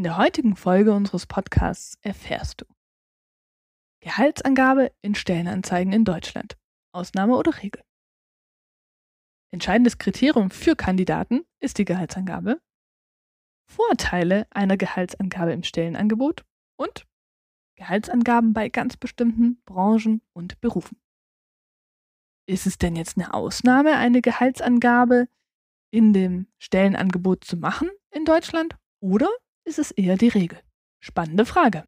In der heutigen Folge unseres Podcasts erfährst du Gehaltsangabe in Stellenanzeigen in Deutschland. Ausnahme oder Regel. Entscheidendes Kriterium für Kandidaten ist die Gehaltsangabe. Vorteile einer Gehaltsangabe im Stellenangebot und Gehaltsangaben bei ganz bestimmten Branchen und Berufen. Ist es denn jetzt eine Ausnahme, eine Gehaltsangabe in dem Stellenangebot zu machen in Deutschland oder ist es eher die Regel? Spannende Frage.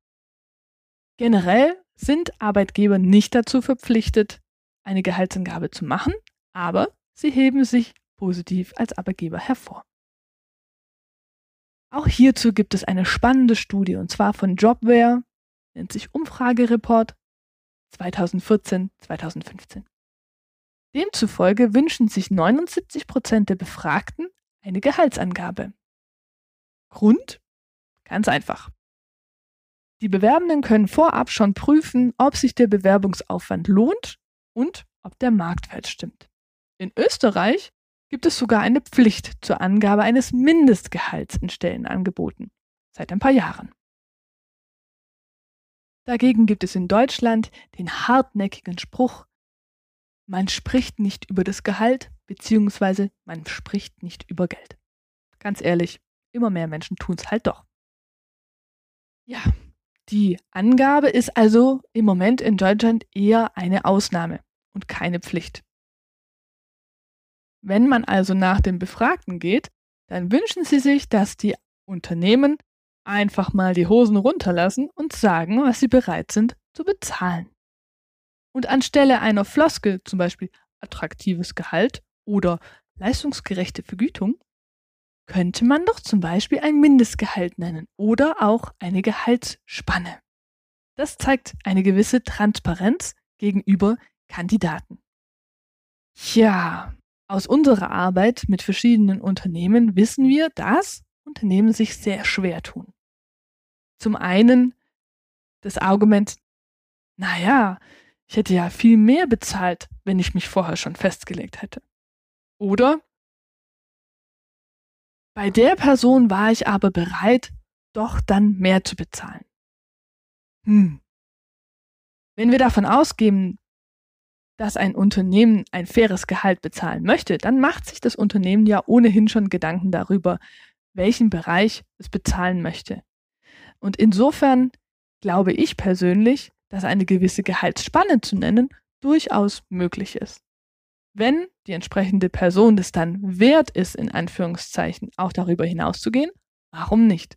Generell sind Arbeitgeber nicht dazu verpflichtet, eine Gehaltsangabe zu machen, aber sie heben sich positiv als Arbeitgeber hervor. Auch hierzu gibt es eine spannende Studie und zwar von Jobware, nennt sich Umfragereport 2014-2015. Demzufolge wünschen sich 79 Prozent der Befragten eine Gehaltsangabe. Grund? Ganz einfach. Die Bewerbenden können vorab schon prüfen, ob sich der Bewerbungsaufwand lohnt und ob der Marktwert stimmt. In Österreich gibt es sogar eine Pflicht zur Angabe eines Mindestgehalts in Stellenangeboten seit ein paar Jahren. Dagegen gibt es in Deutschland den hartnäckigen Spruch, man spricht nicht über das Gehalt, beziehungsweise man spricht nicht über Geld. Ganz ehrlich, immer mehr Menschen tun es halt doch. Ja, die Angabe ist also im Moment in Deutschland eher eine Ausnahme und keine Pflicht. Wenn man also nach dem Befragten geht, dann wünschen sie sich, dass die Unternehmen einfach mal die Hosen runterlassen und sagen, was sie bereit sind zu bezahlen. Und anstelle einer Floskel, zum Beispiel attraktives Gehalt oder leistungsgerechte Vergütung, könnte man doch zum Beispiel ein Mindestgehalt nennen oder auch eine Gehaltsspanne. Das zeigt eine gewisse Transparenz gegenüber Kandidaten. Ja, aus unserer Arbeit mit verschiedenen Unternehmen wissen wir, dass Unternehmen sich sehr schwer tun. Zum einen das Argument, naja, ich hätte ja viel mehr bezahlt, wenn ich mich vorher schon festgelegt hätte. Oder bei der Person war ich aber bereit, doch dann mehr zu bezahlen. Hm. Wenn wir davon ausgehen, dass ein Unternehmen ein faires Gehalt bezahlen möchte, dann macht sich das Unternehmen ja ohnehin schon Gedanken darüber, welchen Bereich es bezahlen möchte. Und insofern glaube ich persönlich, dass eine gewisse Gehaltsspanne zu nennen durchaus möglich ist wenn die entsprechende Person das dann wert ist, in Anführungszeichen, auch darüber hinauszugehen, warum nicht?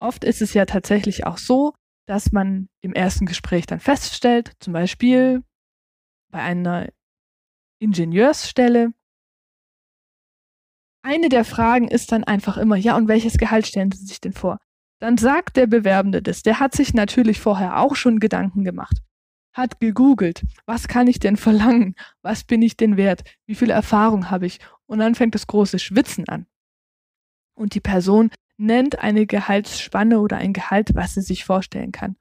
Oft ist es ja tatsächlich auch so, dass man im ersten Gespräch dann feststellt, zum Beispiel bei einer Ingenieursstelle, eine der Fragen ist dann einfach immer, ja, und welches Gehalt stellen Sie sich denn vor? Dann sagt der Bewerbende das. Der hat sich natürlich vorher auch schon Gedanken gemacht hat gegoogelt, was kann ich denn verlangen? Was bin ich denn wert? Wie viel Erfahrung habe ich? Und dann fängt das große Schwitzen an. Und die Person nennt eine Gehaltsspanne oder ein Gehalt, was sie sich vorstellen kann.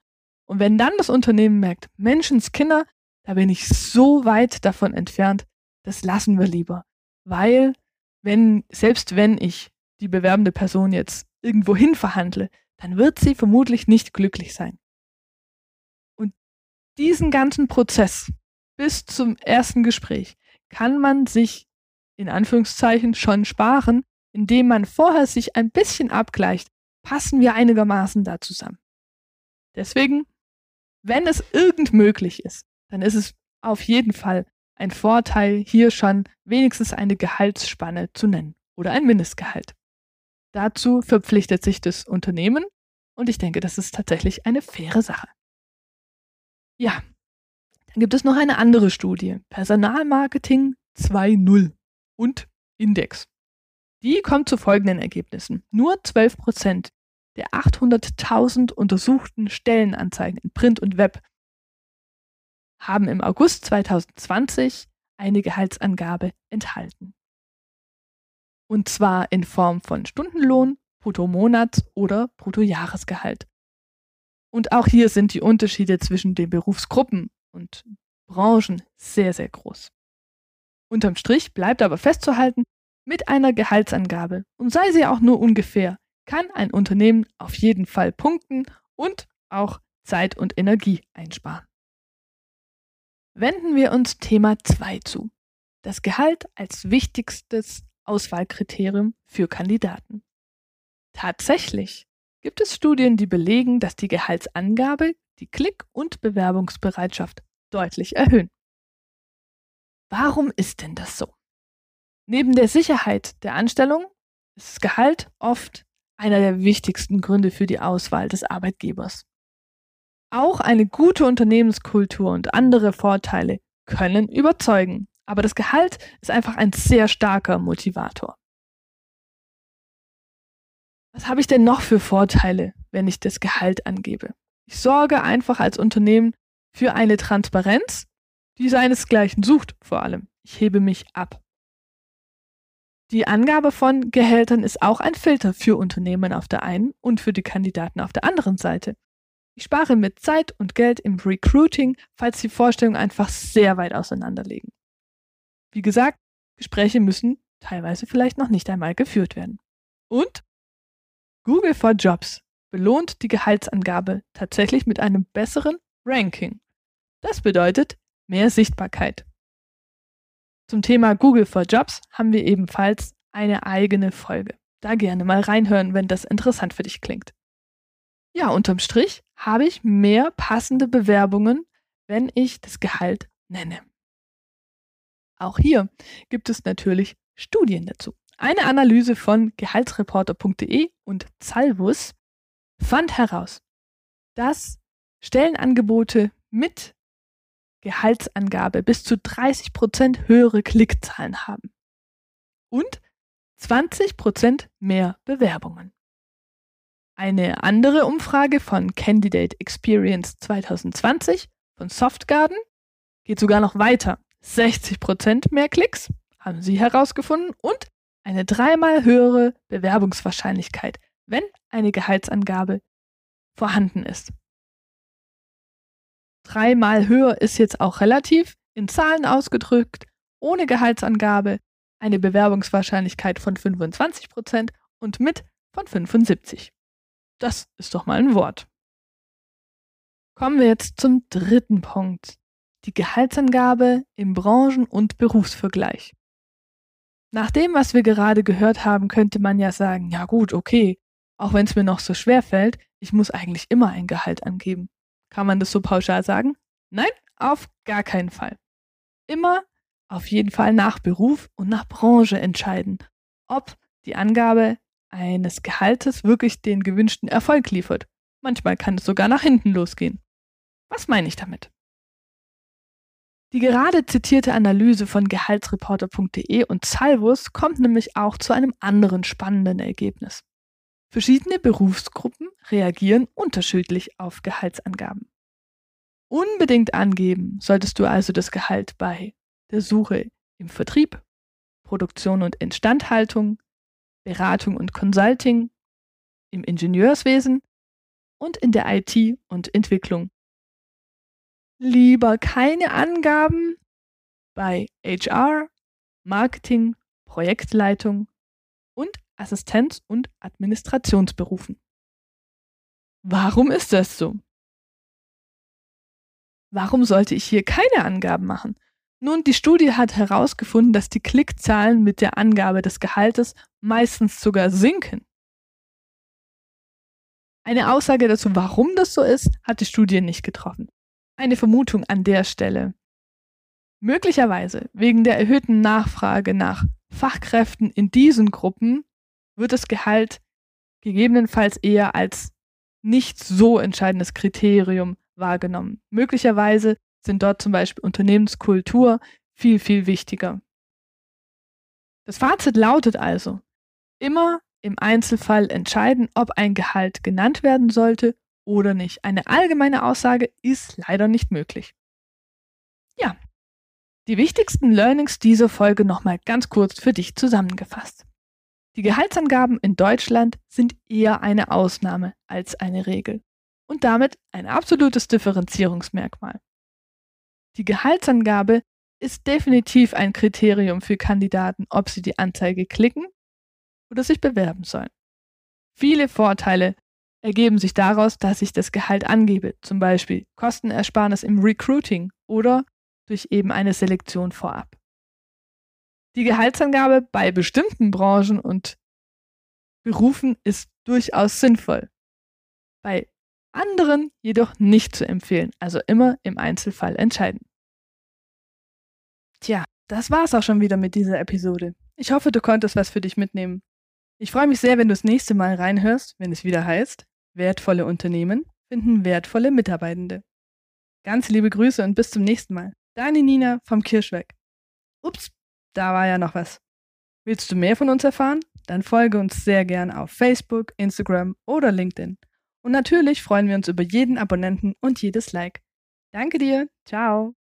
Und wenn dann das Unternehmen merkt, Menschenskinder, da bin ich so weit davon entfernt, das lassen wir lieber. Weil, wenn, selbst wenn ich die bewerbende Person jetzt irgendwo hin verhandle, dann wird sie vermutlich nicht glücklich sein diesen ganzen Prozess bis zum ersten Gespräch kann man sich in Anführungszeichen schon sparen, indem man vorher sich ein bisschen abgleicht, passen wir einigermaßen da zusammen. Deswegen, wenn es irgend möglich ist, dann ist es auf jeden Fall ein Vorteil, hier schon wenigstens eine Gehaltsspanne zu nennen oder ein Mindestgehalt. Dazu verpflichtet sich das Unternehmen und ich denke, das ist tatsächlich eine faire Sache. Ja, dann gibt es noch eine andere Studie, Personalmarketing 2.0 und Index. Die kommt zu folgenden Ergebnissen. Nur 12 Prozent der 800.000 untersuchten Stellenanzeigen in Print und Web haben im August 2020 eine Gehaltsangabe enthalten. Und zwar in Form von Stundenlohn, Bruttomonats- oder Bruttojahresgehalt. Und auch hier sind die Unterschiede zwischen den Berufsgruppen und Branchen sehr, sehr groß. Unterm Strich bleibt aber festzuhalten, mit einer Gehaltsangabe, und sei sie auch nur ungefähr, kann ein Unternehmen auf jeden Fall punkten und auch Zeit und Energie einsparen. Wenden wir uns Thema 2 zu. Das Gehalt als wichtigstes Auswahlkriterium für Kandidaten. Tatsächlich gibt es Studien, die belegen, dass die Gehaltsangabe die Klick- und Bewerbungsbereitschaft deutlich erhöhen. Warum ist denn das so? Neben der Sicherheit der Anstellung ist das Gehalt oft einer der wichtigsten Gründe für die Auswahl des Arbeitgebers. Auch eine gute Unternehmenskultur und andere Vorteile können überzeugen, aber das Gehalt ist einfach ein sehr starker Motivator. Was habe ich denn noch für Vorteile, wenn ich das Gehalt angebe? Ich sorge einfach als Unternehmen für eine Transparenz, die seinesgleichen sucht vor allem. Ich hebe mich ab. Die Angabe von Gehältern ist auch ein Filter für Unternehmen auf der einen und für die Kandidaten auf der anderen Seite. Ich spare mit Zeit und Geld im Recruiting, falls die Vorstellungen einfach sehr weit auseinanderliegen. Wie gesagt, Gespräche müssen teilweise vielleicht noch nicht einmal geführt werden. Und Google for Jobs belohnt die Gehaltsangabe tatsächlich mit einem besseren Ranking. Das bedeutet mehr Sichtbarkeit. Zum Thema Google for Jobs haben wir ebenfalls eine eigene Folge. Da gerne mal reinhören, wenn das interessant für dich klingt. Ja, unterm Strich habe ich mehr passende Bewerbungen, wenn ich das Gehalt nenne. Auch hier gibt es natürlich Studien dazu. Eine Analyse von gehaltsreporter.de und Salvus fand heraus, dass Stellenangebote mit Gehaltsangabe bis zu 30% höhere Klickzahlen haben und 20% mehr Bewerbungen. Eine andere Umfrage von Candidate Experience 2020 von Softgarden geht sogar noch weiter. 60% mehr Klicks haben sie herausgefunden und eine dreimal höhere Bewerbungswahrscheinlichkeit, wenn eine Gehaltsangabe vorhanden ist dreimal höher ist jetzt auch relativ, in Zahlen ausgedrückt, ohne Gehaltsangabe, eine Bewerbungswahrscheinlichkeit von 25% und mit von 75. Das ist doch mal ein Wort. Kommen wir jetzt zum dritten Punkt. Die Gehaltsangabe im Branchen- und Berufsvergleich. Nach dem, was wir gerade gehört haben, könnte man ja sagen, ja gut, okay, auch wenn es mir noch so schwer fällt, ich muss eigentlich immer ein Gehalt angeben. Kann man das so pauschal sagen? Nein, auf gar keinen Fall. Immer auf jeden Fall nach Beruf und nach Branche entscheiden, ob die Angabe eines Gehaltes wirklich den gewünschten Erfolg liefert. Manchmal kann es sogar nach hinten losgehen. Was meine ich damit? Die gerade zitierte Analyse von Gehaltsreporter.de und Salvus kommt nämlich auch zu einem anderen spannenden Ergebnis. Verschiedene Berufsgruppen reagieren unterschiedlich auf Gehaltsangaben. Unbedingt angeben solltest du also das Gehalt bei der Suche im Vertrieb, Produktion und Instandhaltung, Beratung und Consulting, im Ingenieurswesen und in der IT und Entwicklung. Lieber keine Angaben bei HR, Marketing, Projektleitung und Assistenz- und Administrationsberufen. Warum ist das so? Warum sollte ich hier keine Angaben machen? Nun, die Studie hat herausgefunden, dass die Klickzahlen mit der Angabe des Gehaltes meistens sogar sinken. Eine Aussage dazu, warum das so ist, hat die Studie nicht getroffen. Eine Vermutung an der Stelle. Möglicherweise wegen der erhöhten Nachfrage nach Fachkräften in diesen Gruppen wird das Gehalt gegebenenfalls eher als nicht so entscheidendes Kriterium wahrgenommen. Möglicherweise sind dort zum Beispiel Unternehmenskultur viel, viel wichtiger. Das Fazit lautet also, immer im Einzelfall entscheiden, ob ein Gehalt genannt werden sollte oder nicht. Eine allgemeine Aussage ist leider nicht möglich. Ja, die wichtigsten Learnings dieser Folge nochmal ganz kurz für dich zusammengefasst. Die Gehaltsangaben in Deutschland sind eher eine Ausnahme als eine Regel und damit ein absolutes Differenzierungsmerkmal. Die Gehaltsangabe ist definitiv ein Kriterium für Kandidaten, ob sie die Anzeige klicken oder sich bewerben sollen. Viele Vorteile ergeben sich daraus, dass ich das Gehalt angebe, zum Beispiel Kostenersparnis im Recruiting oder durch eben eine Selektion vorab. Die Gehaltsangabe bei bestimmten Branchen und Berufen ist durchaus sinnvoll. Bei anderen jedoch nicht zu empfehlen, also immer im Einzelfall entscheiden. Tja, das war's auch schon wieder mit dieser Episode. Ich hoffe, du konntest was für dich mitnehmen. Ich freue mich sehr, wenn du das nächste Mal reinhörst, wenn es wieder heißt, wertvolle Unternehmen finden wertvolle Mitarbeitende. Ganz liebe Grüße und bis zum nächsten Mal. Deine Nina vom Kirschweg. Ups, da war ja noch was. Willst du mehr von uns erfahren? Dann folge uns sehr gern auf Facebook, Instagram oder LinkedIn. Und natürlich freuen wir uns über jeden Abonnenten und jedes Like. Danke dir. Ciao.